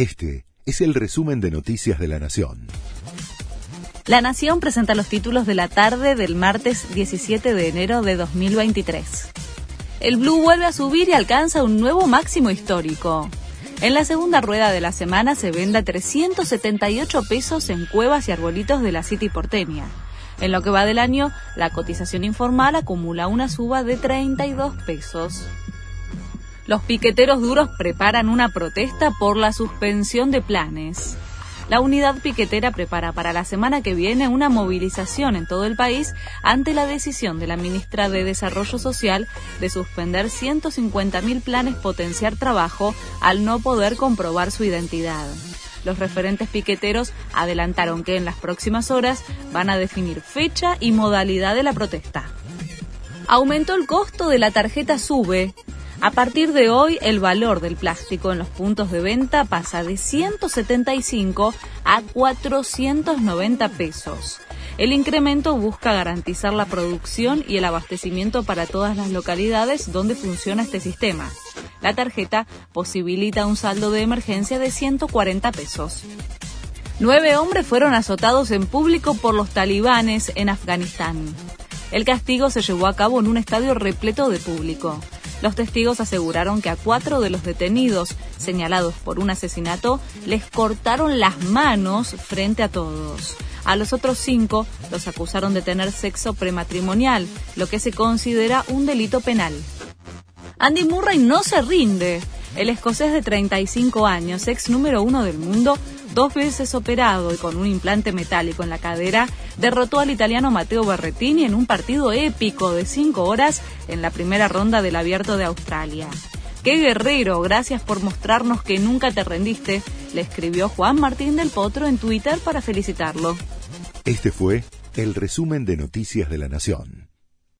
Este es el resumen de Noticias de la Nación. La Nación presenta los títulos de la tarde del martes 17 de enero de 2023. El Blue vuelve a subir y alcanza un nuevo máximo histórico. En la segunda rueda de la semana se vende 378 pesos en cuevas y arbolitos de la City porteña. En lo que va del año, la cotización informal acumula una suba de 32 pesos. Los piqueteros duros preparan una protesta por la suspensión de planes. La unidad piquetera prepara para la semana que viene una movilización en todo el país ante la decisión de la ministra de Desarrollo Social de suspender 150.000 planes potenciar trabajo al no poder comprobar su identidad. Los referentes piqueteros adelantaron que en las próximas horas van a definir fecha y modalidad de la protesta. Aumentó el costo de la tarjeta SUBE. A partir de hoy, el valor del plástico en los puntos de venta pasa de 175 a 490 pesos. El incremento busca garantizar la producción y el abastecimiento para todas las localidades donde funciona este sistema. La tarjeta posibilita un saldo de emergencia de 140 pesos. Nueve hombres fueron azotados en público por los talibanes en Afganistán. El castigo se llevó a cabo en un estadio repleto de público. Los testigos aseguraron que a cuatro de los detenidos señalados por un asesinato les cortaron las manos frente a todos. A los otros cinco los acusaron de tener sexo prematrimonial, lo que se considera un delito penal. Andy Murray no se rinde. El escocés de 35 años, ex número uno del mundo, dos veces operado y con un implante metálico en la cadera, derrotó al italiano Matteo Berrettini en un partido épico de cinco horas en la primera ronda del Abierto de Australia. ¡Qué guerrero! Gracias por mostrarnos que nunca te rendiste, le escribió Juan Martín del Potro en Twitter para felicitarlo. Este fue el resumen de Noticias de la Nación.